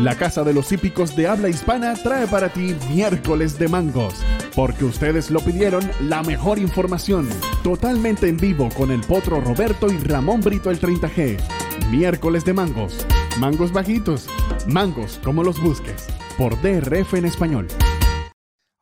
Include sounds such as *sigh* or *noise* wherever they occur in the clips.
La Casa de los Hípicos de Habla Hispana trae para ti miércoles de mangos, porque ustedes lo pidieron la mejor información, totalmente en vivo con el Potro Roberto y Ramón Brito el 30G. Miércoles de mangos, mangos bajitos, mangos como los busques, por DRF en español.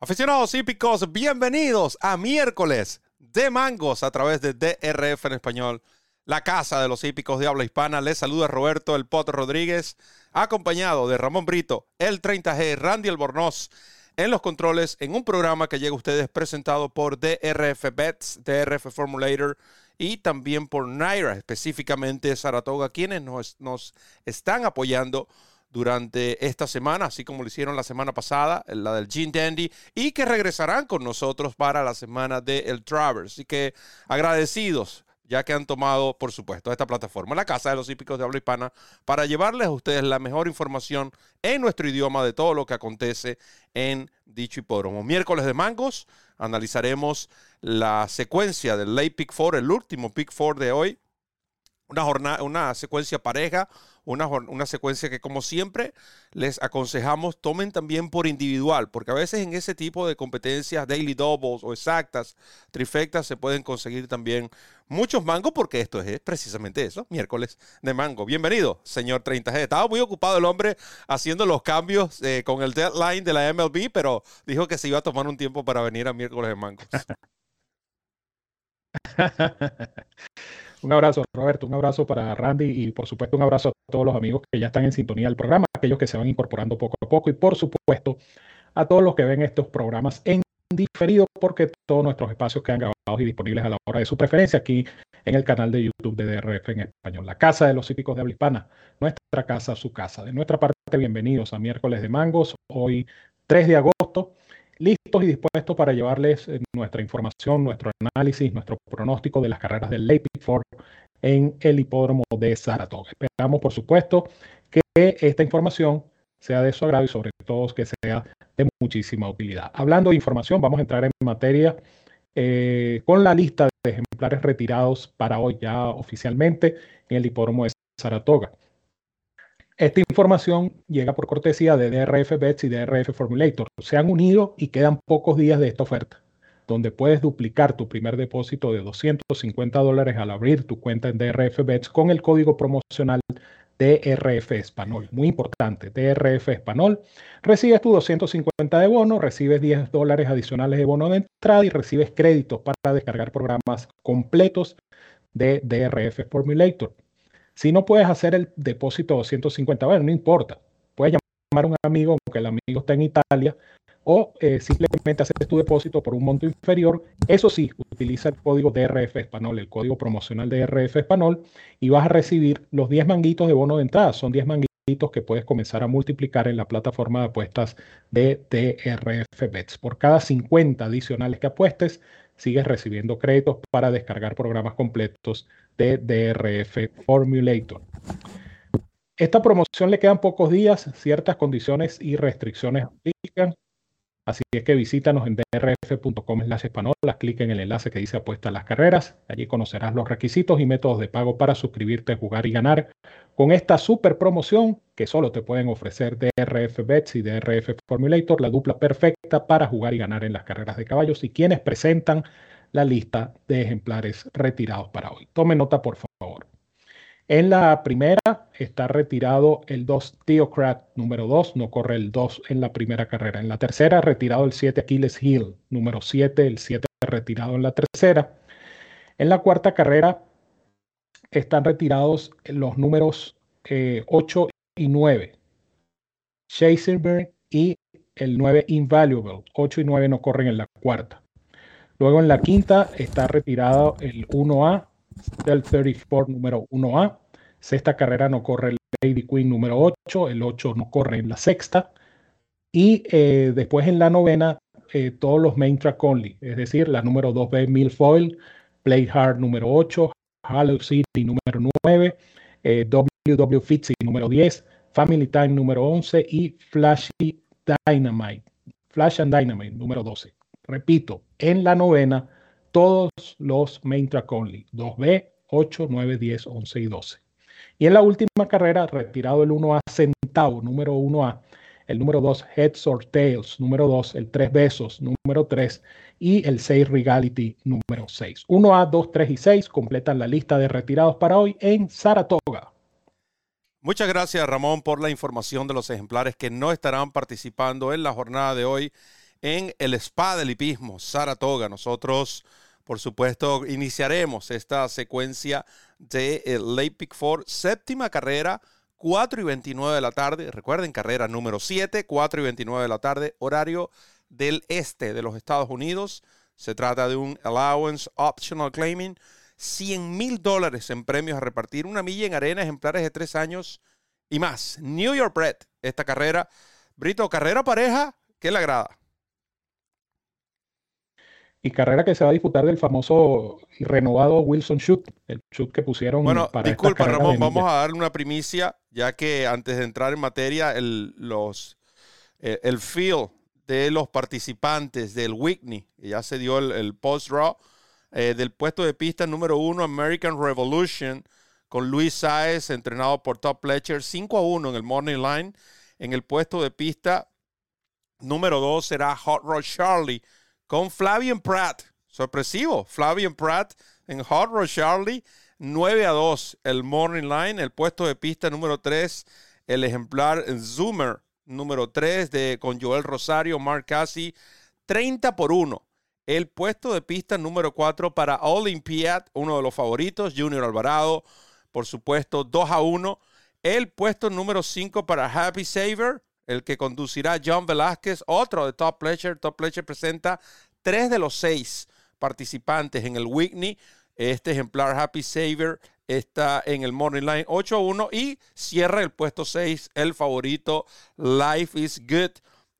Aficionados hípicos, bienvenidos a miércoles de mangos a través de DRF en español la casa de los hípicos de habla hispana. Les saluda Roberto El Potro Rodríguez, acompañado de Ramón Brito, el 30G, Randy Albornoz en los controles, en un programa que llega a ustedes presentado por DRF Bets, DRF Formulator y también por Naira, específicamente Saratoga, quienes nos, nos están apoyando durante esta semana, así como lo hicieron la semana pasada, la del Gene Dandy, y que regresarán con nosotros para la semana del El Travers. Así que agradecidos ya que han tomado, por supuesto, esta plataforma, la Casa de los Hípicos de Habla Hispana, para llevarles a ustedes la mejor información en nuestro idioma de todo lo que acontece en dicho hipódromo. Miércoles de mangos, analizaremos la secuencia del Late Pick Four, el último Pick Four de hoy, una, jornada, una secuencia pareja una, una secuencia que como siempre les aconsejamos tomen también por individual, porque a veces en ese tipo de competencias daily doubles o exactas, trifectas, se pueden conseguir también muchos mangos, porque esto es precisamente eso, miércoles de mango. Bienvenido, señor 30G. Estaba muy ocupado el hombre haciendo los cambios eh, con el deadline de la MLB, pero dijo que se iba a tomar un tiempo para venir a miércoles de mangos. *laughs* Un abrazo, Roberto, un abrazo para Randy y por supuesto un abrazo a todos los amigos que ya están en sintonía del programa, aquellos que se van incorporando poco a poco y por supuesto a todos los que ven estos programas en diferido porque todos nuestros espacios quedan grabados y disponibles a la hora de su preferencia aquí en el canal de YouTube de DRF en español, la casa de los hípicos de habla hispana, nuestra casa, su casa. De nuestra parte, bienvenidos a miércoles de mangos, hoy 3 de agosto listos y dispuestos para llevarles eh, nuestra información, nuestro análisis, nuestro pronóstico de las carreras del Late Four en el hipódromo de Saratoga. Esperamos, por supuesto, que esta información sea de su agrado y sobre todo que sea de muchísima utilidad. Hablando de información, vamos a entrar en materia eh, con la lista de ejemplares retirados para hoy ya oficialmente en el hipódromo de Saratoga. Esta información llega por cortesía de DRF Bets y DRF Formulator. Se han unido y quedan pocos días de esta oferta, donde puedes duplicar tu primer depósito de 250 dólares al abrir tu cuenta en DRF Bets con el código promocional DRF Español. Muy importante, DRF Español. Recibes tu 250 de bono, recibes 10 dólares adicionales de bono de entrada y recibes créditos para descargar programas completos de DRF Formulator. Si no puedes hacer el depósito de 250, bueno, no importa. Puedes llamar a un amigo, aunque el amigo está en Italia, o eh, simplemente hacer tu depósito por un monto inferior. Eso sí, utiliza el código DRF Español, el código promocional de DRF Español, y vas a recibir los 10 manguitos de bono de entrada. Son 10 manguitos que puedes comenzar a multiplicar en la plataforma de apuestas de DRF Bets. Por cada 50 adicionales que apuestes, sigues recibiendo créditos para descargar programas completos de DRF Formulator. Esta promoción le quedan pocos días, ciertas condiciones y restricciones aplican. Así es que visítanos en drf.com slash haz clic en el enlace que dice apuesta a las carreras. Allí conocerás los requisitos y métodos de pago para suscribirte, jugar y ganar con esta super promoción que solo te pueden ofrecer DRF Bets y DRF Formulator, la dupla perfecta para jugar y ganar en las carreras de caballos y quienes presentan la lista de ejemplares retirados para hoy. Tome nota, por favor. En la primera está retirado el 2 Theocrat número 2, no corre el 2 en la primera carrera. En la tercera, retirado el 7 Achilles Hill número 7, el 7 retirado en la tercera. En la cuarta carrera están retirados los números 8 eh, y 9. Chaserberg y el 9 Invaluable. 8 y 9 no corren en la cuarta. Luego en la quinta está retirado el 1A del 34 número 1A. Sexta carrera no corre el Lady Queen número 8, el 8 no corre en la sexta. Y eh, después en la novena, eh, todos los main track only, es decir, la número 2B Milfoil, Play Hard número 8, Hollow City número 9, eh, WW Fitzy número 10, Family Time número 11 y Flashy Dynamite, Flash and Dynamite número 12. Repito, en la novena, todos los main track only, 2B, 8, 9, 10, 11 y 12. Y en la última carrera, retirado el 1A Centavo, número 1A. El número 2, Heads or Tails, número 2. El 3 Besos, número 3. Y el 6 Regality, número 6. 1A, 2, 3 y 6 completan la lista de retirados para hoy en Saratoga. Muchas gracias Ramón por la información de los ejemplares que no estarán participando en la jornada de hoy en el Spa del Hipismo, Saratoga. Nosotros, por supuesto, iniciaremos esta secuencia de el Lake Pick Four, séptima carrera, 4 y 29 de la tarde. Recuerden, carrera número 7, 4 y 29 de la tarde, horario del este de los Estados Unidos. Se trata de un Allowance Optional Claiming 100 mil dólares en premios a repartir, una milla en arena, ejemplares de tres años y más. New York Bread, esta carrera. Brito, carrera pareja, ¿qué le agrada? Y carrera que se va a disputar del famoso y renovado Wilson Shoot, el shoot que pusieron bueno, para disculpa, Ramón, vamos a darle una primicia, ya que antes de entrar en materia, el, los, eh, el feel de los participantes del Whitney, que ya se dio el post-draw, eh, del puesto de pista número uno, American Revolution, con Luis Saez, entrenado por Top Pletcher, 5 a 1 en el Morning Line. En el puesto de pista número dos será Hot Rod Charlie, con Flavian Pratt. Sorpresivo, Flavian Pratt en Hot Rod Charlie, 9 a 2 el Morning Line. El puesto de pista número 3, el ejemplar Zoomer número 3 de, con Joel Rosario, Mark Cassie, 30 por 1 el puesto de pista número 4 para Olympiad, uno de los favoritos, Junior Alvarado, por supuesto, 2 a 1. El puesto número 5 para Happy Saver, el que conducirá John Velázquez, otro de Top Pleasure. Top Pleasure presenta tres de los seis participantes en el Whitney. Este ejemplar Happy Saver está en el Morning Line 8 a 1 y cierra el puesto 6 el favorito Life is Good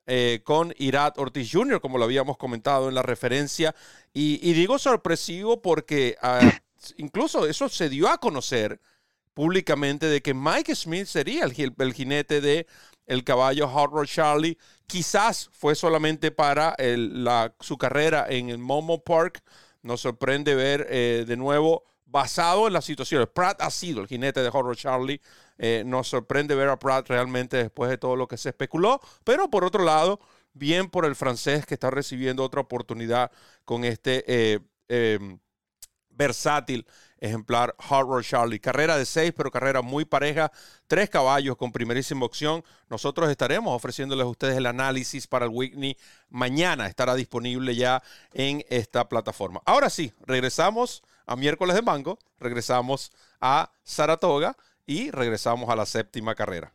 eh, con Irat Ortiz Jr., como lo habíamos comentado en la referencia. Y, digo sorpresivo porque ah, *clears throat* incluso eso se dio a conocer públicamente de que Mike Smith sería el, jinete de el caballo Hot Rod Charlie. Quizás fue solamente para su carrera en el Momo Park. Nos sorprende ver eh, de nuevo basado en las situaciones. Pratt ha sido el jinete de Horror Charlie. Eh, nos sorprende ver a Pratt realmente después de todo lo que se especuló. Pero por otro lado, bien por el francés que está recibiendo otra oportunidad con este eh, em, versátil ejemplar Horror Charlie. Carrera de seis, pero carrera muy pareja. Tres caballos con primerísima opción. Nosotros estaremos ofreciéndoles a ustedes el análisis para el Whitney. Mañana estará disponible ya en esta plataforma. Ahora sí, regresamos a miércoles de mango, regresamos a Saratoga y regresamos a la séptima carrera.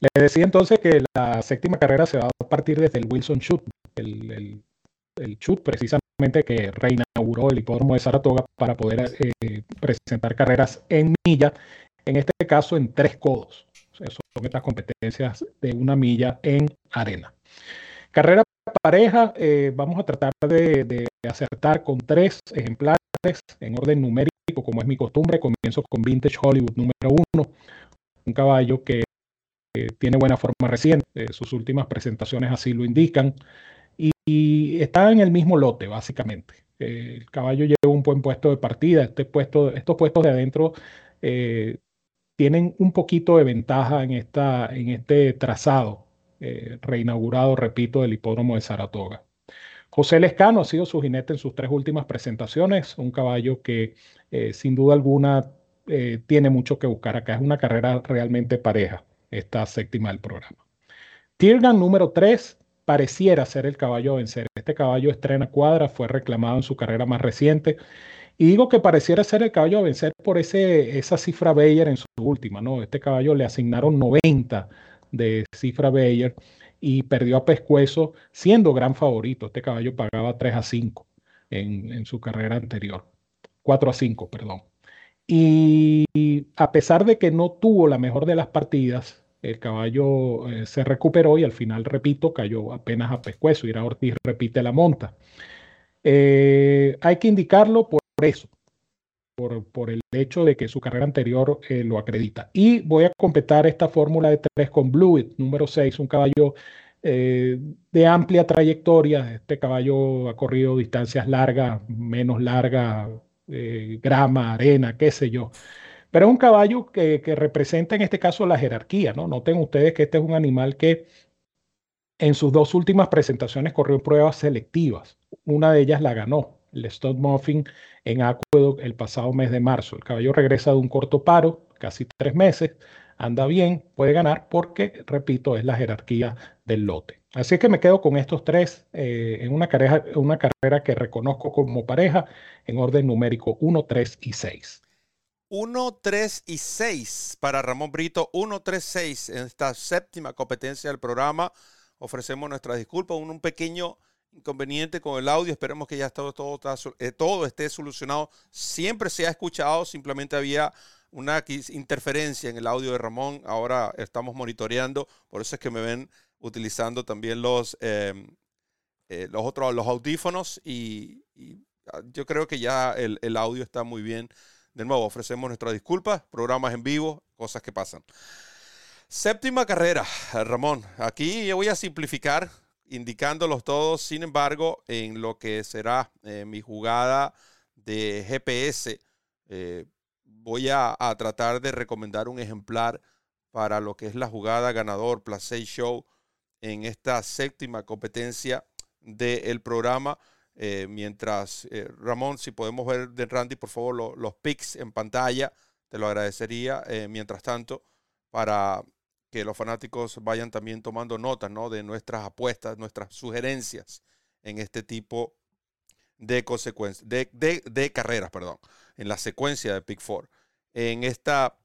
Le decía entonces que la séptima carrera se va a partir desde el Wilson Shoot, el, el, shoot precisamente que reinauguró el hipódromo de Saratoga para poder eh, presentar carreras en milla, en este caso en tres codos. son estas competencias de una milla en arena. Carrera pareja, eh, vamos a tratar de, acertar con tres ejemplares en orden numérico, como es mi costumbre. Comienzo con Vintage Hollywood número uno, un caballo que tiene buena forma reciente, eh, sus últimas presentaciones así lo indican, y, está en el mismo lote, básicamente. el caballo lleva un buen puesto de partida, este puesto, estos puestos de adentro eh, tienen un poquito de ventaja en, esta, en este trazado eh, reinaugurado, repito, del hipódromo de Saratoga. José Lescano ha sido su jinete en sus tres últimas presentaciones, un caballo que eh, sin duda alguna tiene mucho que buscar acá. Es una carrera realmente pareja, esta séptima del programa. Tirgan número 3 pareciera ser el caballo a vencer. Este caballo estrena cuadra, fue reclamado en su carrera más reciente. Y digo que pareciera ser el caballo a vencer por ese, esa cifra Bayer en su última, ¿no? Este caballo le asignaron 90 de Cifra Bayer y perdió a Pescuezo siendo gran favorito. Este caballo pagaba 3 a 5 en, su carrera anterior. 4 a 5, perdón. Y a pesar de que no tuvo la mejor de las partidas, el caballo eh, se recuperó y al final, repito, cayó apenas a pescuezo. Ira Ortiz repite la monta. Eh, hay que indicarlo por eso, por, el hecho de que su carrera anterior eh, lo acredita. Y voy a completar esta fórmula de tres con Blue número 6, un caballo de amplia trayectoria. Este caballo ha corrido distancias largas, menos largas, grama, arena, qué sé yo. Pero es un caballo que, representa en este caso la jerarquía, ¿no? Noten ustedes que este es un animal que en sus dos últimas presentaciones corrió pruebas selectivas. Una de ellas la ganó, el Stone Muffin en Aqueduct el pasado mes de marzo. El caballo regresa de un corto paro, casi tres meses, anda bien, puede ganar porque, repito, es la jerarquía del lote. Así que me quedo con estos tres eh, en una carrera, una carrera que reconozco como pareja en orden numérico 1, 3 y 6. 1, 3 y 6 para Ramón Brito, 1, 3, 6 en esta séptima competencia del programa. Ofrecemos nuestras disculpas, un, un pequeño inconveniente con el audio. Esperemos que ya todo, todo, eh, todo esté solucionado. Siempre se ha escuchado, simplemente había una interferencia en el audio de Ramón. Ahora estamos monitoreando, por eso es que me ven utilizando también los, em, eh, los otros los audífonos y, ah, yo creo que ya el, audio está muy bien. De nuevo, ofrecemos nuestras disculpas, programas en vivo, cosas que pasan. Séptima carrera, Ramón. Aquí yo voy a simplificar indicándolos todos. Sin embargo, en lo que será eh, mi jugada de GPS, eh, voy a, tratar de recomendar un ejemplar para lo que es la jugada ganador Place Show en esta séptima competencia del programa. Eh, mientras, Ramón, si podemos ver de Randy, por favor, los pics en pantalla, te lo agradecería. mientras tanto, para que los fanáticos vayan también tomando notas ¿no? de nuestras apuestas, nuestras sugerencias en este tipo de, consecuencias, de, carreras, perdón, en la secuencia de Pick Four. En esta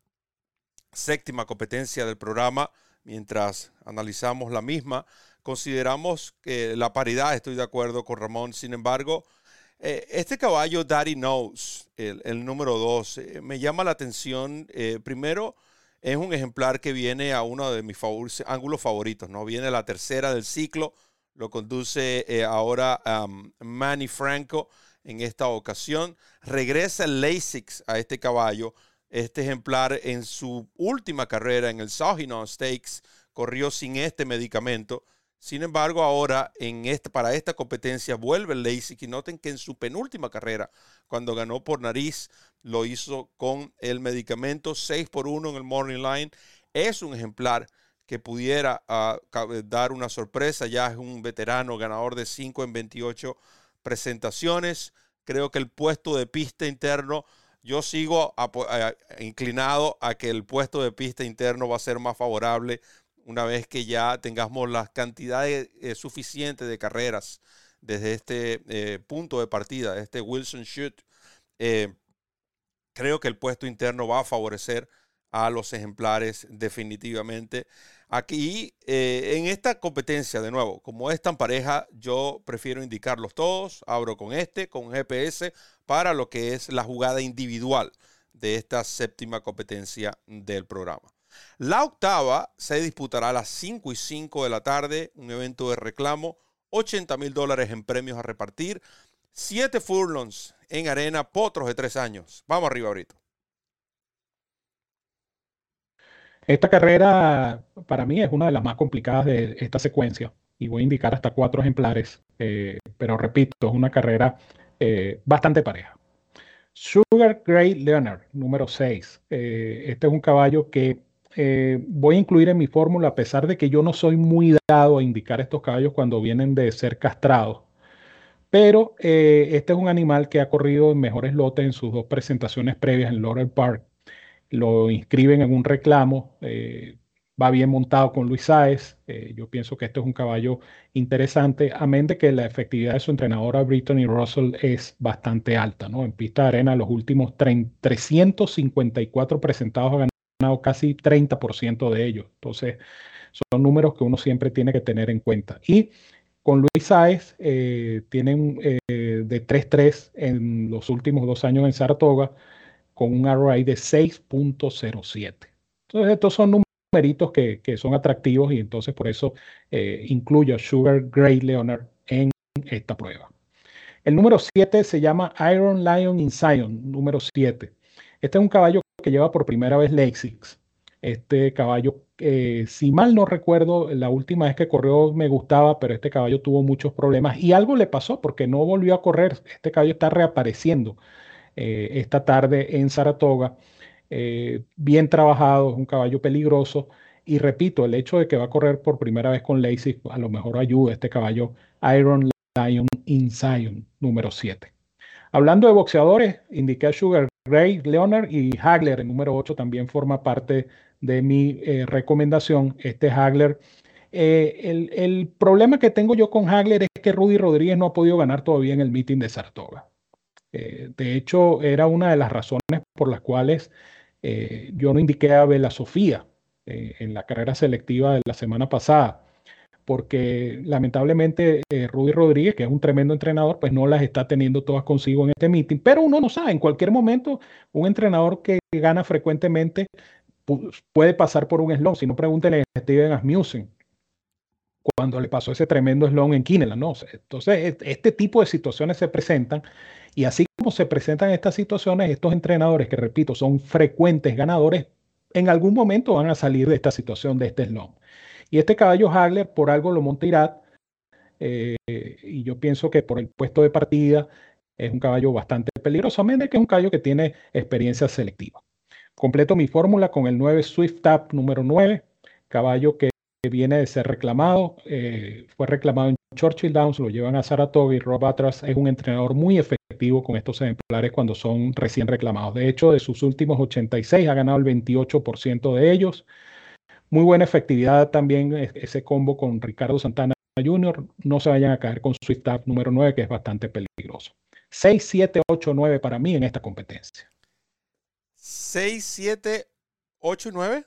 séptima competencia del programa, mientras analizamos la misma, consideramos que la paridad, estoy de acuerdo con Ramón, sin embargo, eh, este caballo, Daddy Knows, el, número dos, eh, me llama la atención, eh, primero, es un ejemplar que viene a uno de mis ángulos favoritos, ¿no? Viene la tercera del ciclo, lo conduce eh, ahora Manny Franco en esta ocasión. Regresa el Lasix a este caballo. Este ejemplar en su última carrera en el Sauhinon Stakes corrió sin este medicamento. Sin embargo, ahora en este, para esta competencia vuelve el Lasix y noten que en su penúltima carrera, cuando ganó por nariz, lo hizo con el medicamento 6 por 1 en el Morning Line. Es un ejemplar que pudiera ah, dar una sorpresa. Ya es un veterano ganador de 5 en 28 presentaciones. Creo que el puesto de pista interno, yo sigo inclinado a que el puesto de pista interno va a ser más favorable una vez que ya tengamos las cantidades eh, suficientes de carreras desde este eh, punto de partida, este Wilson Shoot. Eh, creo que el puesto interno va a favorecer a los ejemplares definitivamente. Aquí, en esta competencia, de nuevo, como es tan pareja, yo prefiero indicarlos todos. Abro con este, con GPS, para lo que es la jugada individual de esta séptima competencia del programa. La octava se disputará a las 5 y 5 de la tarde, un evento de reclamo, 80 mil dólares en premios a repartir. Siete furlongs en arena, potros de tres años. Vamos arriba ahorita. Esta carrera para mí es una de las más complicadas de esta secuencia y voy a indicar hasta cuatro ejemplares, eh, pero repito, es una carrera eh, bastante pareja. Sugar Gray Leonard, número 6. Eh, este es un caballo que voy a incluir en mi fórmula a pesar de que yo no soy muy dado a indicar estos caballos cuando vienen de ser castrados. Pero eh, este es un animal que ha corrido en mejores lotes en sus dos presentaciones previas en Laurel Park. Lo inscriben en un reclamo, eh, va bien montado con Luis Sáez. Eh, yo pienso que este es un caballo interesante, amén de que la efectividad de su entrenadora Brittany Russell es bastante alta. ¿no? En pista de arena, los últimos 354 presentados ha casi 30% de ellos. Entonces, son números que uno siempre tiene que tener en cuenta. Y con Luis Sáez eh, tienen eh, de 3-3 en los últimos dos años en Saratoga con un ROI de 6.07. Entonces estos son numeritos que, que, son atractivos y entonces por eso eh, incluyo a Sugar Gray Leonard en esta prueba. El número 7 se llama Iron Lion in Zion, número 7. Este es un caballo que lleva por primera vez Lasix. Este caballo, eh, si mal no recuerdo, la última vez que corrió me gustaba, pero este caballo tuvo muchos problemas y algo le pasó porque no volvió a correr. Este caballo está reapareciendo eh, esta tarde en Saratoga. eh, bien trabajado, es un caballo peligroso. Y repito, el hecho de que va a correr por primera vez con Lacey a lo mejor ayuda a este caballo Iron Lion in número 7. Hablando de boxeadores, indiqué a Sugar Ray Leonard y Hagler, el número 8, también forma parte de mi eh, recomendación. Este Hagler. Eh, el, el, problema que tengo yo con Hagler es que Rudy Rodríguez no ha podido ganar todavía en el meeting de Saratoga. Eh, de hecho, era una de las razones por las cuales yo no indiqué a Bela Sofía en la carrera selectiva de la semana pasada porque lamentablemente eh, Rudy Rodríguez, que es un tremendo entrenador, pues no las está teniendo todas consigo en este meeting. Pero uno no sabe, en cualquier momento, un entrenador que gana frecuentemente puede pasar por un slon. Si no, pregúntenle a Steven Asmussen cuando le pasó ese tremendo slon en Kineland. ¿no? Entonces, este tipo de situaciones se presentan y así como se presentan estas situaciones, estos entrenadores que, repito, son frecuentes ganadores, en algún momento van a salir de esta situación, de este slon. Y este caballo Hagler por algo lo monta Irat. Eh, y yo pienso que por el puesto de partida es un caballo bastante peligroso, a que es un caballo que tiene experiencia selectiva. Completo mi fórmula con el 9 Swift Tap número 9, caballo que viene de ser reclamado, eh, fue reclamado en Churchill Downs, lo llevan a Saratoga y Rob Atras es un entrenador muy efectivo con estos ejemplares cuando son recién reclamados. De hecho, de sus últimos 86 ha ganado el 28% de ellos. Muy buena efectividad también ese combo con Ricardo Santana Jr. No se vayan a caer con Swift Tap número 9, que es bastante peligroso. 6, 7, 8, 9 para mí en esta competencia. 6, 7, 8 9.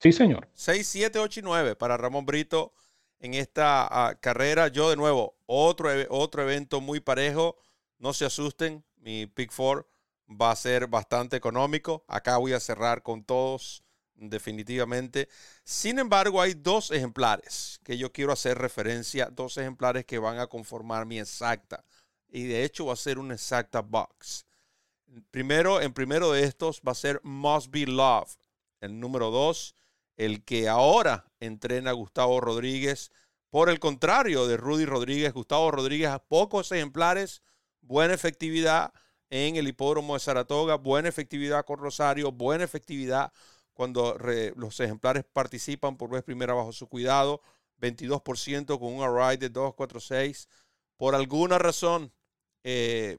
Sí, señor. 6, 7, 8 y 9 para Ramón Brito en esta uh, carrera. Yo de nuevo, otro, otro evento muy parejo. No se asusten, mi Pick 4 va a ser bastante económico. Acá voy a cerrar con todos definitivamente. Sin embargo, hay dos ejemplares que yo quiero hacer referencia, dos ejemplares que van a conformar mi exacta. Y de hecho va a ser una exacta box. Primero, en primero de estos va a ser Must Be Love. El número dos, el que ahora entrena Gustavo Rodríguez. Por el contrario de Rudy Rodríguez, Gustavo Rodríguez a pocos ejemplares, buena efectividad en el hipódromo de Saratoga, buena efectividad con Rosario, buena efectividad cuando los ejemplares participan por vez primera bajo su cuidado, 22% con un array de 246. Por alguna razón, eh,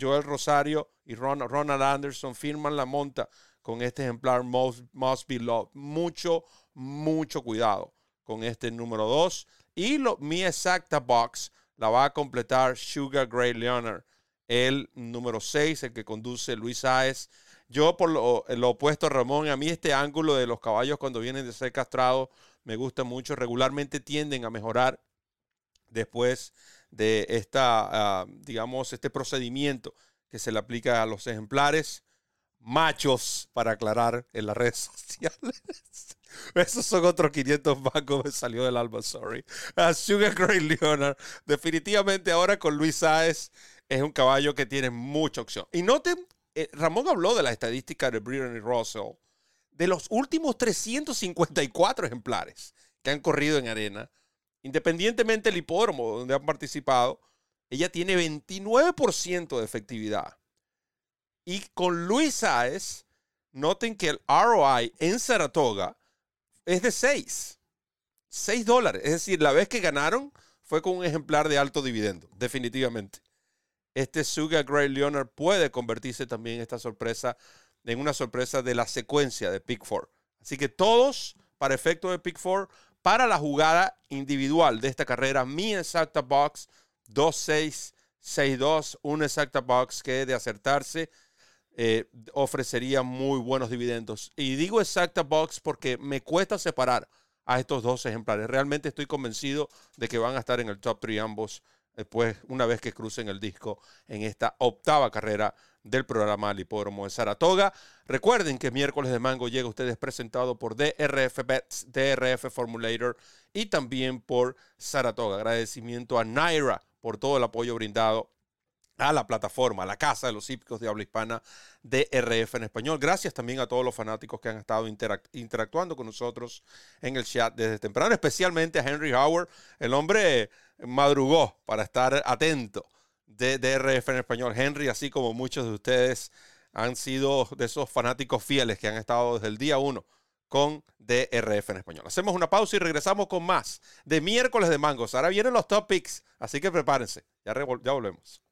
Joel Rosario y Ronald Anderson firman la monta con este ejemplar Must, Be Loved. Mucho, mucho cuidado con este número 2. Y lo, mi exacta box la va a completar Sugar Gray Leonard, el número 6, el que conduce Luis Saez yo, por lo, opuesto a Ramón, a mí este ángulo de los caballos cuando vienen de ser castrados me gusta mucho. Regularmente tienden a mejorar después de esta, ah, digamos, este procedimiento que se le aplica a los ejemplares machos, para aclarar en las redes *laughs* sociales. Esos son otros 500 bancos, me salió del alma, sorry. Uh, Sugar Gray Leonard, definitivamente ahora con Luis Saez es un caballo que tiene mucha opción. Y noten eh, Ramón habló de la estadística de Brittany Russell. De los últimos 354 ejemplares que han corrido en arena, independientemente del hipódromo donde han participado, ella tiene 29% de efectividad. Y con Luis Saez, noten que el ROI en Saratoga es de 6. 6 dólares. Es decir, la vez que ganaron fue con un ejemplar de alto dividendo, definitivamente este Suga Gray Leonard puede convertirse también esta sorpresa en una sorpresa de la secuencia de Pick 4. Así que todos, para efecto de Pick 4, para la jugada individual de esta carrera, mi exacta box 2662, una exacta box que de acertarse eh, ofrecería muy buenos dividendos. Y digo exacta box porque me cuesta separar a estos dos ejemplares. Realmente estoy convencido de que van a estar en el top 3 ambos después, una vez que crucen el disco en esta octava carrera del programa al hipódromo de Saratoga. Recuerden que miércoles de mango llega a ustedes presentado por DRF Bets, DRF Formulator y también por Saratoga. Agradecimiento a Naira por todo el apoyo brindado a la plataforma, a la casa de los hípicos de habla hispana DRF en español. Gracias también a todos los fanáticos que han estado interactuando con nosotros en el chat desde temprano, especialmente a Henry Howard, el hombre madrugó para estar atento de DRF en español. Henry, así como muchos de ustedes, han sido de esos fanáticos fieles que han estado desde el día uno con DRF en español. Hacemos una pausa y regresamos con más de miércoles de mangos. Ahora vienen los topics, así que prepárense. Ya volvemos.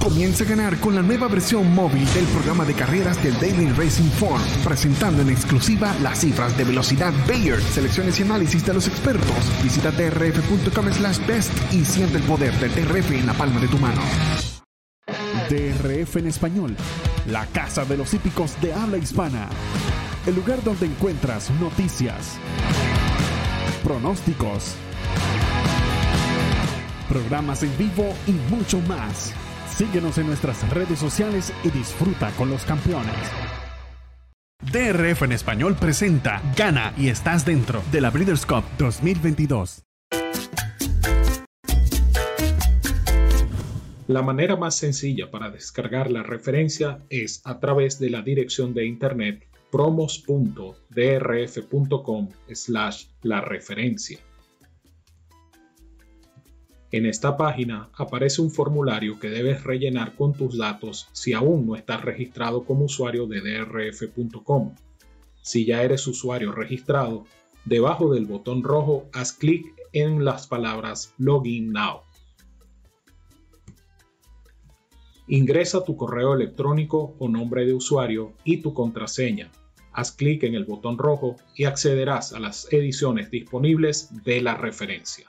Comienza a ganar con la nueva versión móvil del programa de carreras del Daily Racing Form, presentando en exclusiva las cifras de velocidad Bayer, selecciones y análisis de los expertos. Visita drf.com slash best y siente el poder de DRF en la palma de tu mano. DRF en español, la casa de los hípicos de habla hispana. El lugar donde encuentras noticias, pronósticos, programas en vivo y mucho más. Síguenos en nuestras redes sociales y disfruta con los campeones. DRF en español presenta Gana y estás dentro de la Breeders' Cup 2022. La manera más sencilla para descargar la referencia es a través de la dirección de internet promos.drf.com slash la referencia. En esta página aparece un formulario que debes rellenar con tus datos si aún no estás registrado como usuario de drf.com. Si ya eres usuario registrado, debajo del botón rojo haz clic en las palabras Login Now. Ingresa tu correo electrónico o nombre de usuario y tu contraseña. Haz clic en el botón rojo y accederás a las ediciones disponibles de la referencia.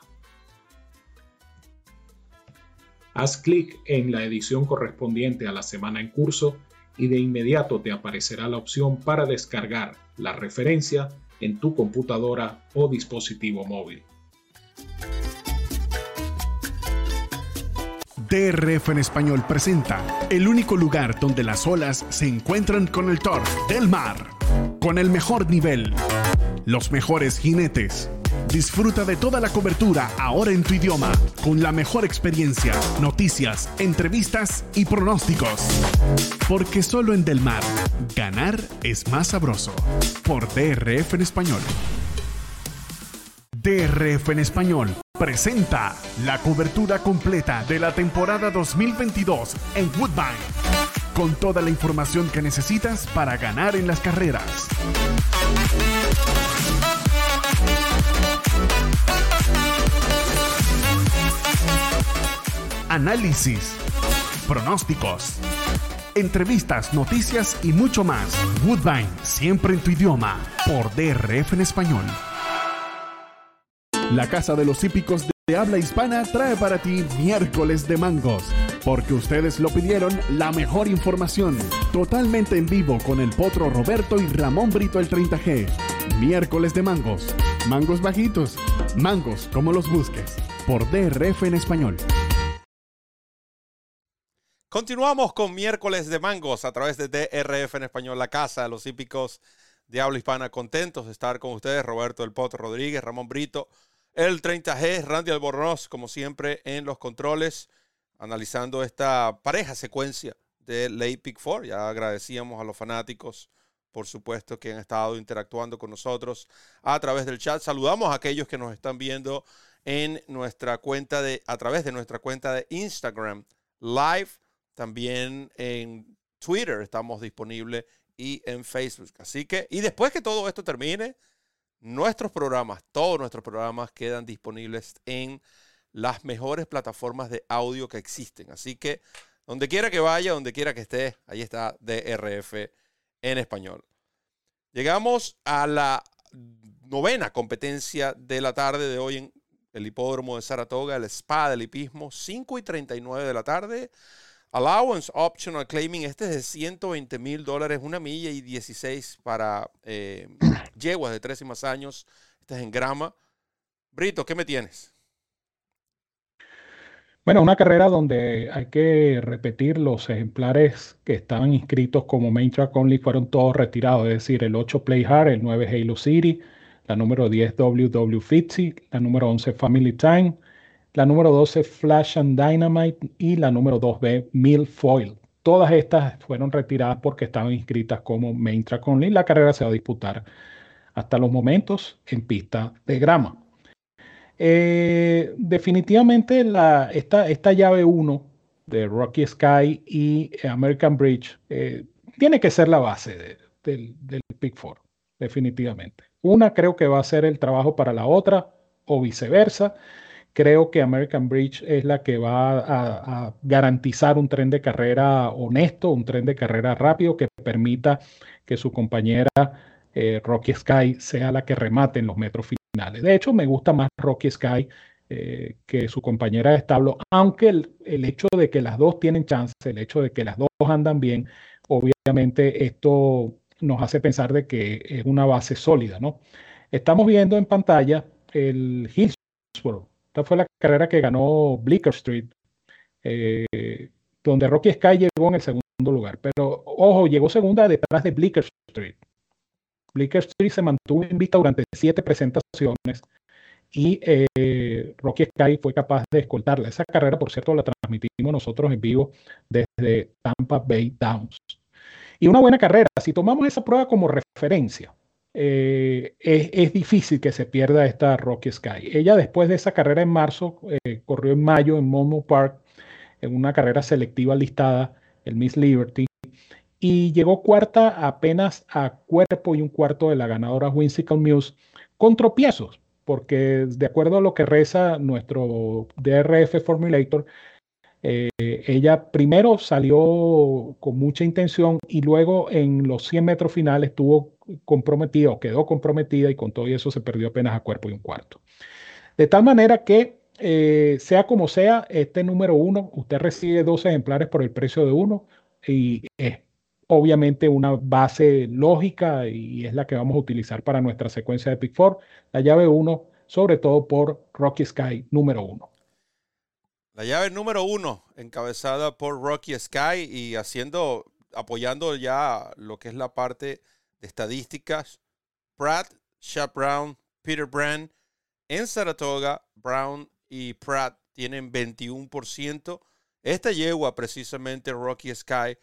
Haz clic en la edición correspondiente a la semana en curso y de inmediato te aparecerá la opción para descargar la referencia en tu computadora o dispositivo móvil. DRF en español presenta el único lugar donde las olas se encuentran con el turf del mar, con el mejor nivel, los mejores jinetes Disfruta de toda la cobertura ahora en tu idioma, con la mejor experiencia, noticias, entrevistas y pronósticos. Porque solo en Del Mar, ganar es más sabroso. Por DRF en español. DRF en español presenta la cobertura completa de la temporada 2022 en Woodbine, con toda la información que necesitas para ganar en las carreras. Análisis, pronósticos, entrevistas, noticias y mucho más. Woodbine, siempre en tu idioma, por DRF en español. La Casa de los Hípicos de habla hispana trae para ti miércoles de mangos, porque ustedes lo pidieron la mejor información, totalmente en vivo con el potro Roberto y Ramón Brito el 30G. Miércoles de mangos, mangos bajitos, mangos como los busques, por DRF en español. Continuamos con miércoles de mangos a través de DRF en español, la casa de los hípicos de habla hispana. Contentos de estar con ustedes, Roberto El Potro Rodríguez, Ramón Brito, el 30G, Randy Albornoz, como siempre, en los controles, analizando esta pareja secuencia de Late Pick 4. Ya agradecíamos a los fanáticos, por supuesto, que han estado interactuando con nosotros a través del chat. Saludamos a aquellos que nos están viendo en nuestra cuenta de, a través de nuestra cuenta de Instagram Live también en Twitter estamos disponibles y en Facebook. Así que, y después que todo esto termine, nuestros programas, todos nuestros programas quedan disponibles en las mejores plataformas de audio que existen. Así que, donde quiera que vaya, donde quiera que esté, ahí está DRF en español. Llegamos a la novena competencia de la tarde de hoy en el hipódromo de Saratoga, el spa del hipismo, 5 y 39 de la tarde. Allowance Optional Claiming, este es de 120 mil dólares, una milla y 16 para eh, yeguas de tres y más años. Este es en grama. Brito, ¿qué me tienes? Bueno, una carrera donde hay que repetir los ejemplares que estaban inscritos como Main Track Only fueron todos retirados, es decir, el 8 Play Hard, el 9 Halo City, la número 10 WW Fitzy, la número 11 Family Time, la número 12 Flash and Dynamite y la número 2B Milfoil. Todas estas fueron retiradas porque estaban inscritas como Main Track Only. La carrera se va a disputar hasta los momentos en pista de grama. Eh, definitivamente la, esta, esta llave 1 de Rocky Sky y American Bridge eh, tiene que ser la base del, del Big Four, definitivamente. Una creo que va a ser el trabajo para la otra o viceversa. Creo que American Bridge es la que va a, garantizar un tren de carrera honesto, un tren de carrera rápido que permita que su compañera eh, Rocky Sky sea la que remate en los metros finales. De hecho, me gusta más Rocky Sky eh, que su compañera de establo, aunque el, hecho de que las dos tienen chance, el hecho de que las dos andan bien, obviamente esto nos hace pensar de que es una base sólida, ¿no? Estamos viendo en pantalla el Hillsborough esta fue la carrera que ganó Bleecker Street, eh, donde Rocky Sky llegó en el segundo lugar. Pero ojo, llegó segunda detrás de Bleecker Street. Bleecker Street se mantuvo en vista durante siete presentaciones y eh, Rocky Sky fue capaz de escoltarla. Esa carrera, por cierto, la transmitimos nosotros en vivo desde Tampa Bay Downs. Y una buena carrera, si tomamos esa prueba como referencia, eh, es, difícil que se pierda esta Rocky Sky. Ella después de esa carrera en marzo, eh, corrió en mayo en Monmouth Park, en una carrera selectiva listada, el Miss Liberty, y llegó cuarta apenas a cuerpo y un cuarto de la ganadora Whimsical Muse, con tropiezos, porque de acuerdo a lo que reza nuestro DRF Formulator, eh, ella primero salió con mucha intención y luego en los 100 metros finales estuvo comprometida o quedó comprometida y con todo eso se perdió apenas a cuerpo y un cuarto. De tal manera que, eh, sea como sea, este número uno, usted recibe dos ejemplares por el precio de uno y es obviamente una base lógica y es la que vamos a utilizar para nuestra secuencia de Pick 4, la llave 1, sobre todo por Rocky Sky número uno. La llave número uno, encabezada por Rocky Sky y haciendo, apoyando ya lo que es la parte de estadísticas. Pratt, Shep Brown, Peter Brand. En Saratoga, Brown y Pratt tienen 21%. Esta yegua, precisamente Rocky Sky,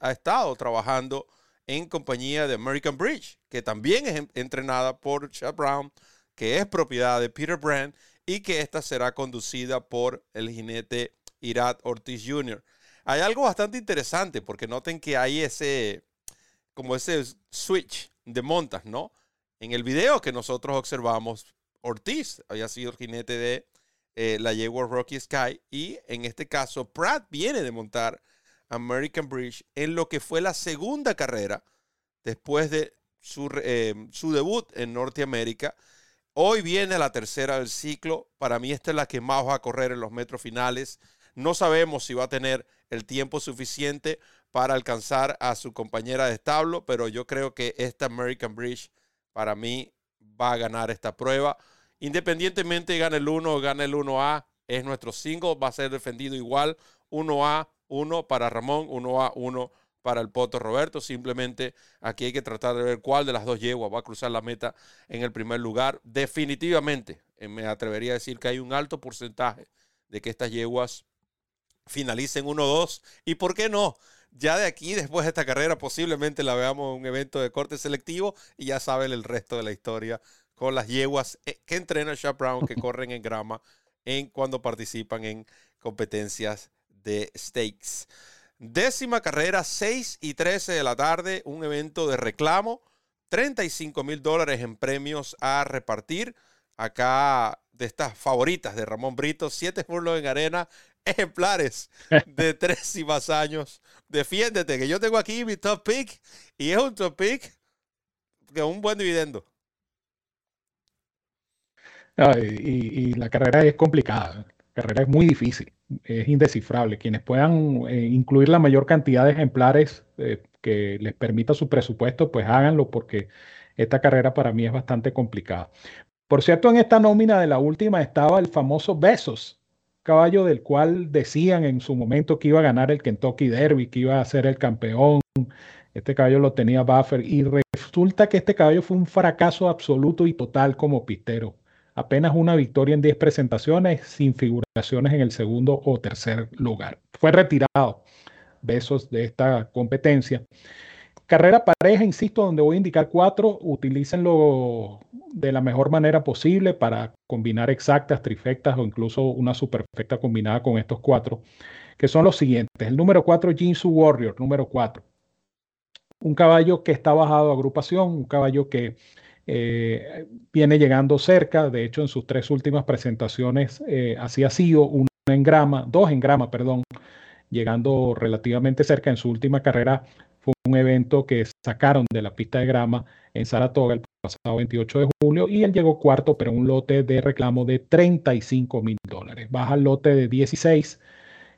ha estado trabajando en compañía de American Bridge, que también es entrenada por Shep Brown, que es propiedad de Peter Brand y que esta será conducida por el jinete Irat Ortiz Jr. Hay algo bastante interesante porque noten que hay ese, como ese switch de montas, ¿no? En el video que nosotros observamos, Ortiz había sido el jinete de eh, la yegua Rocky Sky y en este caso Pratt viene de montar American Bridge en lo que fue la segunda carrera después de su, eh, su debut en Norteamérica Hoy viene la tercera del ciclo. Para mí esta es la que más va a correr en los metros finales. No sabemos si va a tener el tiempo suficiente para alcanzar a su compañera de establo, pero yo creo que esta American Bridge para mí va a ganar esta prueba. Independientemente gane el 1 o gane el 1A, es nuestro single, va a ser defendido igual. 1A, 1 para Ramón, 1A, 1 para el Poto Roberto. Simplemente aquí hay que tratar de ver cuál de las dos yeguas va a cruzar la meta en el primer lugar. Definitivamente, eh, me atrevería a decir que hay un alto porcentaje de que estas yeguas finalicen 1-2. ¿Y por qué no? Ya de aquí, después de esta carrera, posiblemente la veamos en un evento de corte selectivo y ya saben el resto de la historia con las yeguas eh, que entrena Shaq Brown, que *laughs* corren en grama en cuando participan en competencias de stakes. Décima carrera, 6 y 13 de la tarde, un evento de reclamo, 35 mil dólares en premios a repartir. Acá de estas favoritas de Ramón Brito, 7 furlos en arena, ejemplares de *laughs* 3 y más años. Defiéndete, que yo tengo aquí mi top pick y es un top pick que un buen dividendo. y, la carrera es complicada, la carrera es muy difícil es indescifrable. Quienes puedan eh, incluir la mayor cantidad de ejemplares eh, que les permita su presupuesto, pues háganlo porque esta carrera para mí es bastante complicada. Por cierto, en esta nómina de la última estaba el famoso Besos, caballo del cual decían en su momento que iba a ganar el Kentucky Derby, que iba a ser el campeón. Este caballo lo tenía Buffer y resulta que este caballo fue un fracaso absoluto y total como pistero apenas una victoria en 10 presentaciones, sin figuraciones en el segundo o tercer lugar. Fue retirado besos de esta competencia. Carrera pareja, insisto, donde voy a indicar cuatro, utilícenlo de la mejor manera posible para combinar exactas, trifectas o incluso una superfecta combinada con estos cuatro, que son los siguientes. El número cuatro, Jinsu Warrior, número cuatro. un caballo que está bajado a agrupación, un caballo que eh, viene llegando cerca, de hecho en sus tres últimas presentaciones eh, así ha sido, una en grama, dos en grama, perdón, llegando relativamente cerca en su última carrera fue un evento que sacaron de la pista de grama en Saratoga el pasado 28 de julio y él llegó cuarto, pero un lote de reclamo de 35 mil dólares. Baja el lote de 16.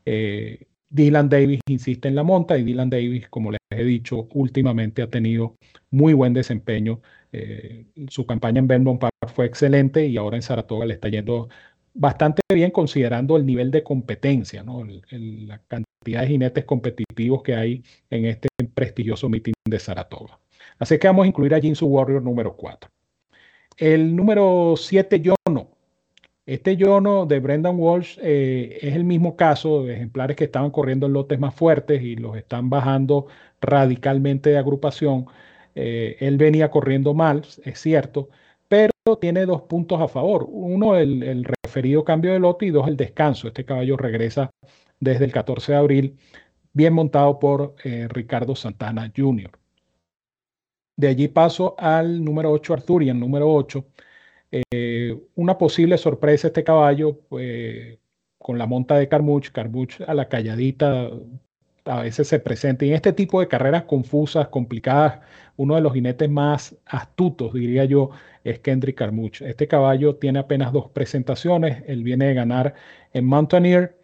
Eh, Dylan Davis insiste en la monta y Dylan Davis, como les he dicho, últimamente ha tenido muy buen desempeño. Eh, su campaña en Belmont Park fue excelente y ahora en Saratoga le está yendo bastante bien considerando el nivel de competencia, ¿no? la cantidad de jinetes competitivos que hay en este prestigioso meeting de Saratoga. Así que vamos a incluir a Jinsu Warrior número 4. El número 7, Yono. Este Yono de Brendan Walsh eh, es el mismo caso de ejemplares que estaban corriendo en lotes más fuertes y los están bajando radicalmente de agrupación. Eh, él venía corriendo mal, es cierto, pero tiene dos puntos a favor. Uno, el, referido cambio de lote y dos, el descanso. Este caballo regresa desde el 14 de abril, bien montado por eh, Ricardo Santana Jr. De allí paso al número 8, Arthurian, número 8. Eh, una posible sorpresa este caballo, pues, con la monta de Carmuch, Carmuch a la calladita a veces se presenta. Y en este tipo de carreras confusas, complicadas, uno de los jinetes más astutos, diría yo, es Kendrick Carmuch. Este caballo tiene apenas dos presentaciones. Él viene de ganar en Mountaineer,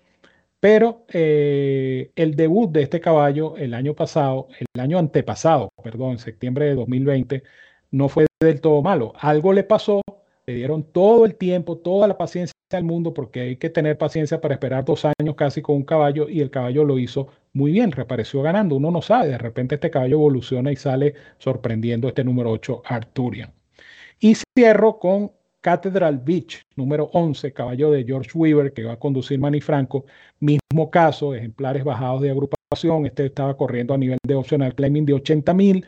pero eh, el debut de este caballo el año pasado, el año antepasado, perdón, en septiembre de 2020, no fue del todo malo. Algo le pasó, le dieron todo el tiempo, toda la paciencia del mundo, porque hay que tener paciencia para esperar dos años casi con un caballo y el caballo lo hizo muy bien, reapareció ganando. Uno no sabe, de repente este caballo evoluciona y sale sorprendiendo este número 8, Arturian. Y cierro con Cathedral Beach, número 11, caballo de George Weaver, que va a conducir Manny Franco. Mismo caso, ejemplares bajados de agrupación. Este estaba corriendo a nivel de optional claiming de 80 mil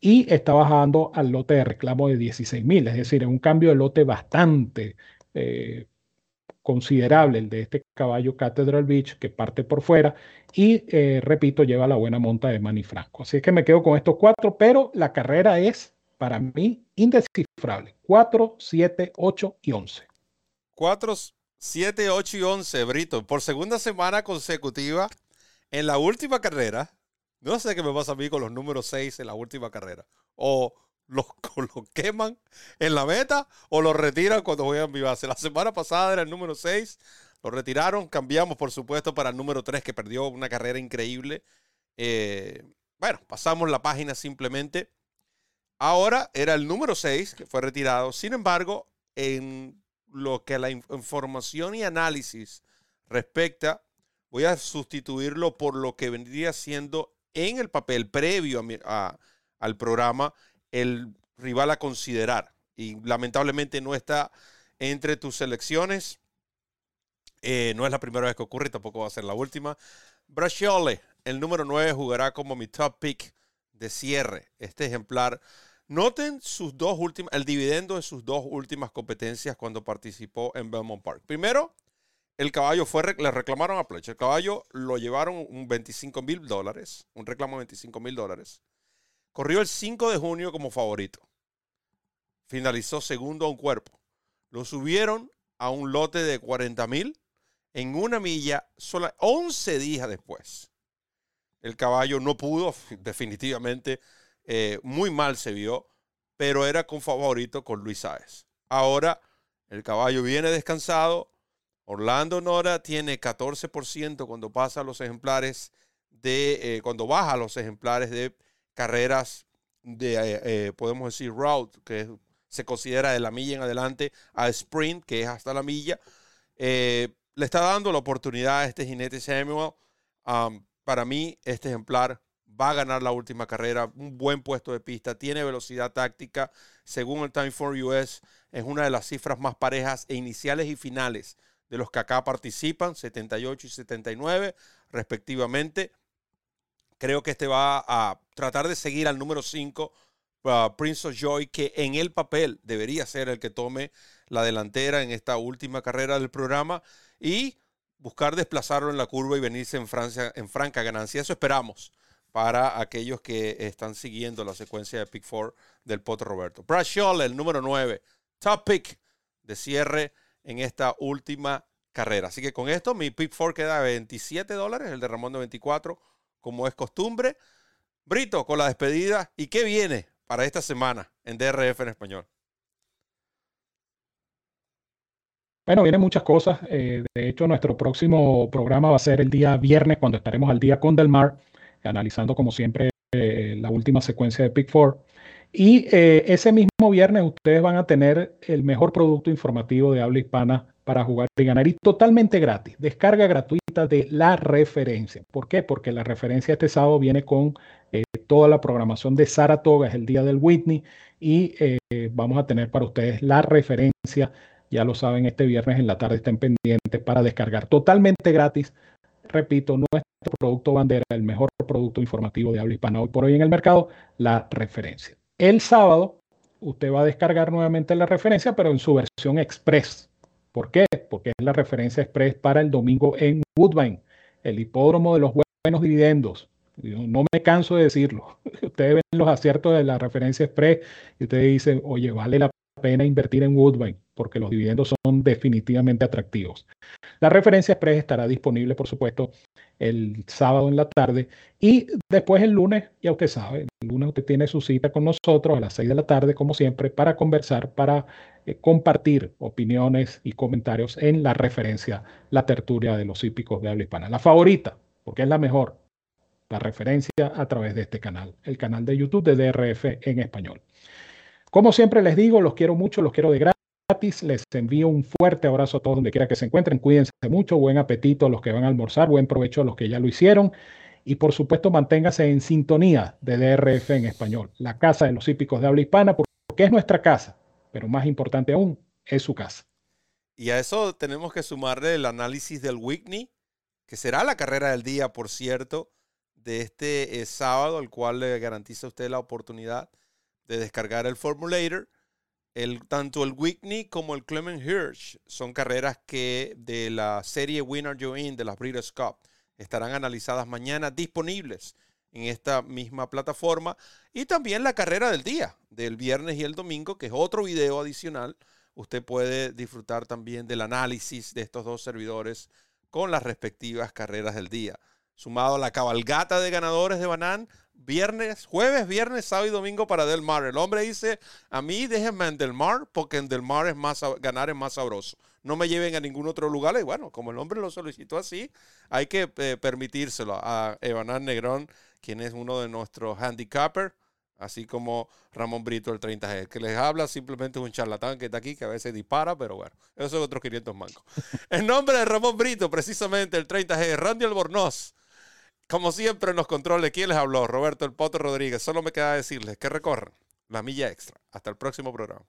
y está bajando al lote de reclamo de 16 mil. Es decir, es un cambio de lote bastante eh, considerable el de este caballo Cathedral Beach que parte por fuera y eh, repito lleva la buena monta de Manny Franco. Así que me quedo con estos cuatro, pero la carrera es para mí indescifrable. 4, 7, 8 y 11. 4, 7, 8 y 11, Brito. Por segunda semana consecutiva, en la última carrera, no sé qué me pasa a mí con los números 6 en la última carrera. O *laughs* los, queman en la meta o los retiran cuando juegan mi base. La semana pasada era el número 6, lo retiraron, cambiamos por supuesto para el número 3 que perdió una carrera increíble. Eh, bueno, pasamos la página simplemente. Ahora era el número 6 que fue retirado. Sin embargo, en lo que la información y análisis respecta, voy a sustituirlo por lo que vendría siendo en el papel previo al programa el rival a considerar. Y lamentablemente no está entre tus selecciones. Eh, no es la primera vez que ocurre, tampoco va a ser la última. Brasciole, el número 9, jugará como mi top pick de cierre. Este ejemplar Noten sus dos últimas, el dividendo de sus dos últimas competencias cuando participó en Belmont Park. Primero, el caballo fue, le reclamaron a Pledge. El caballo lo llevaron un 25 mil dólares, un reclamo de 25 mil dólares. Corrió el 5 de junio como favorito. Finalizó segundo a un cuerpo. Lo subieron a un lote de 40 mil en una milla, sola, 11 días después. El caballo no pudo *laughs* definitivamente eh, muy mal se vio, pero era con favorito con Luis Sáez. Ahora el caballo viene descansado. Orlando Nora tiene 14% cuando pasa los ejemplares de, eh, cuando baja los ejemplares de carreras de, eh, podemos decir, route, que se considera de la milla en adelante, a sprint, que es hasta la milla. le está dando la oportunidad a este jinete Samuel. para mí, este ejemplar va a ganar la última carrera, un buen puesto de pista, tiene velocidad táctica, según el Time for US, es una de las cifras más parejas e iniciales y finales de los que acá participan, 78 y 79 respectivamente. Creo que este va a tratar de seguir al número 5, uh, Prince of Joy, que en el papel debería ser el que tome la delantera en esta última carrera del programa y buscar desplazarlo en la curva y venirse en, Francia, en franca ganancia. Eso esperamos para aquellos que están siguiendo la secuencia de Pick 4 del Potro Roberto. Brad Scholl, el número 9, top pick de cierre en esta última carrera. Así que con esto mi Pick 4 queda de 27 dólares, el de Ramón de 24, como es costumbre. Brito, con la despedida. ¿Y qué viene para esta semana en DRF en español? Bueno, vienen muchas cosas. Eh, de hecho, nuestro próximo programa va a ser el día viernes, cuando estaremos al día con Del Mar, analizando como siempre eh, la última secuencia de Pick 4. Y eh, ese mismo viernes ustedes van a tener el mejor producto informativo de habla hispana para jugar y ganar y totalmente gratis. Descarga gratuita de la referencia. ¿Por qué? Porque la referencia este sábado viene con toda la programación de Saratoga, es el día del Whitney, y vamos a tener para ustedes la referencia ya lo saben, este viernes en la tarde estén pendientes para descargar totalmente gratis. Repito, nuestro producto bandera, el mejor producto informativo de habla hispana hoy por hoy en el mercado, la referencia. El sábado, usted va a descargar nuevamente la referencia, pero en su versión express. ¿Por qué? Porque es la referencia express para el domingo en Woodbine, el hipódromo de los buenos dividendos. No me canso de decirlo. *laughs* Ustedes ven los aciertos de la referencia express y ustedes dicen, oye, vale la pena invertir en Woodbine porque los dividendos son definitivamente atractivos. La referencia express estará disponible, por supuesto, el sábado en la tarde y después el lunes, ya usted sabe, el lunes usted tiene su cita con nosotros a las 6 de la tarde, como siempre, para conversar, para eh, compartir opiniones y comentarios en la referencia, la tertulia de los hípicos de habla hispana. La favorita, porque es la mejor, la referencia a través de este canal, el canal de YouTube de DRF en español. Como siempre les digo, los quiero mucho, los quiero de gratis les envío un fuerte abrazo a todos donde quiera que se encuentren. Cuídense mucho, buen apetito a los que van a almorzar, buen provecho a los que ya lo hicieron. Y por supuesto, manténgase en sintonía de DRF en español, la casa de los hípicos de habla hispana, porque es nuestra casa, pero más importante aún, es su casa. Y a eso tenemos que sumarle el análisis del Whitney, que será la carrera del día, por cierto, de este eh, sábado, el cual le garantiza a usted la oportunidad de descargar el Formulator el, tanto el Whitney como el Clement Hirsch son carreras que de la serie Winner Join de las Breeders' Cup estarán analizadas mañana disponibles en esta misma plataforma. Y también la carrera del día, del viernes y el domingo, que es otro video adicional. Usted puede disfrutar también del análisis de estos dos servidores con las respectivas carreras del día. Sumado a la cabalgata de ganadores de Banán, viernes, jueves, viernes, sábado y domingo para Del Mar. El hombre dice, a mí déjenme en Del Mar porque en Del Mar es más, ganar es más sabroso. No me lleven a ningún otro lugar. Y bueno, como el hombre lo solicitó así, hay que eh, permitírselo a Evanán Negrón, quien es uno de nuestros handicappers, así como Ramón Brito, el 30G. que les habla simplemente es un charlatán que está aquí, que a veces dispara, pero bueno, esos son otros 500 mancos. *laughs* en nombre de Ramón Brito, precisamente el 30G, Randy Albornoz, como siempre en los controles, ¿quién les habló? Roberto El Poto Rodríguez. Solo me queda decirles que recorran la milla extra. Hasta el próximo programa.